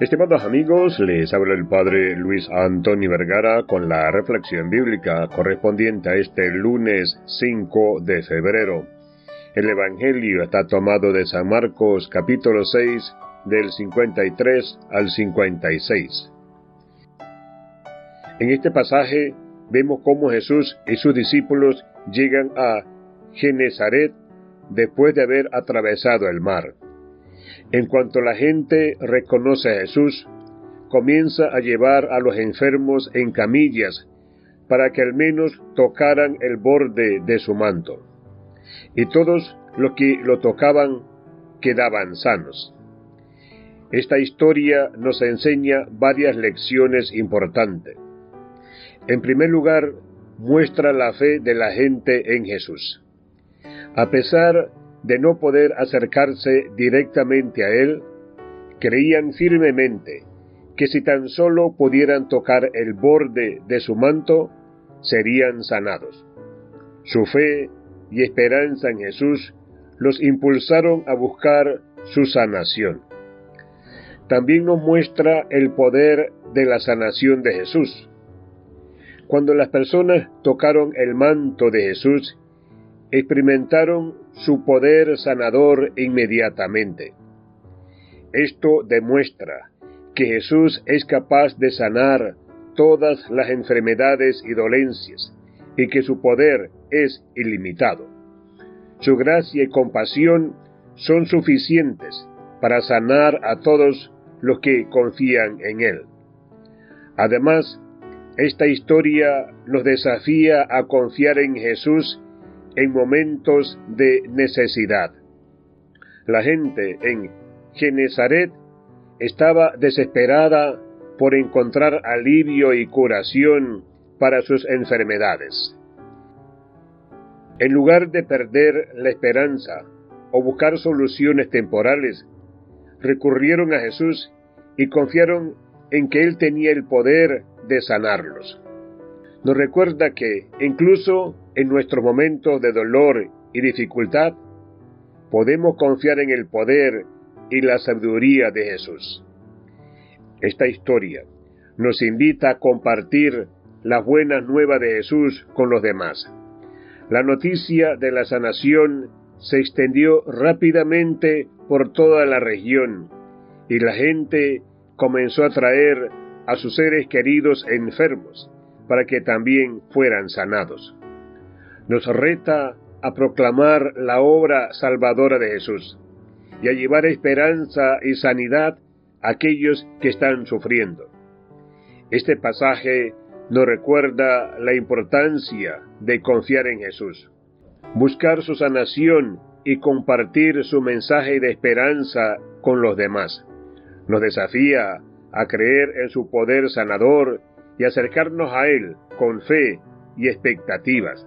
Estimados amigos, les habla el Padre Luis Antonio Vergara con la reflexión bíblica correspondiente a este lunes 5 de febrero. El Evangelio está tomado de San Marcos capítulo 6 del 53 al 56. En este pasaje vemos cómo Jesús y sus discípulos llegan a Genezaret después de haber atravesado el mar. En cuanto la gente reconoce a Jesús, comienza a llevar a los enfermos en camillas para que al menos tocaran el borde de su manto. Y todos los que lo tocaban quedaban sanos. Esta historia nos enseña varias lecciones importantes. En primer lugar, muestra la fe de la gente en Jesús. A pesar de no poder acercarse directamente a Él, creían firmemente que si tan solo pudieran tocar el borde de su manto, serían sanados. Su fe y esperanza en Jesús los impulsaron a buscar su sanación. También nos muestra el poder de la sanación de Jesús. Cuando las personas tocaron el manto de Jesús experimentaron su poder sanador inmediatamente. Esto demuestra que Jesús es capaz de sanar todas las enfermedades y dolencias y que su poder es ilimitado. Su gracia y compasión son suficientes para sanar a todos los que confían en Él. Además, esta historia nos desafía a confiar en Jesús en momentos de necesidad. La gente en Genezaret estaba desesperada por encontrar alivio y curación para sus enfermedades. En lugar de perder la esperanza o buscar soluciones temporales, recurrieron a Jesús y confiaron en que Él tenía el poder de sanarlos. Nos recuerda que incluso en nuestros momentos de dolor y dificultad, podemos confiar en el poder y la sabiduría de Jesús. Esta historia nos invita a compartir las buenas nuevas de Jesús con los demás. La noticia de la sanación se extendió rápidamente por toda la región y la gente comenzó a traer a sus seres queridos enfermos para que también fueran sanados nos reta a proclamar la obra salvadora de Jesús y a llevar esperanza y sanidad a aquellos que están sufriendo. Este pasaje nos recuerda la importancia de confiar en Jesús, buscar su sanación y compartir su mensaje de esperanza con los demás. Nos desafía a creer en su poder sanador y acercarnos a Él con fe y expectativas.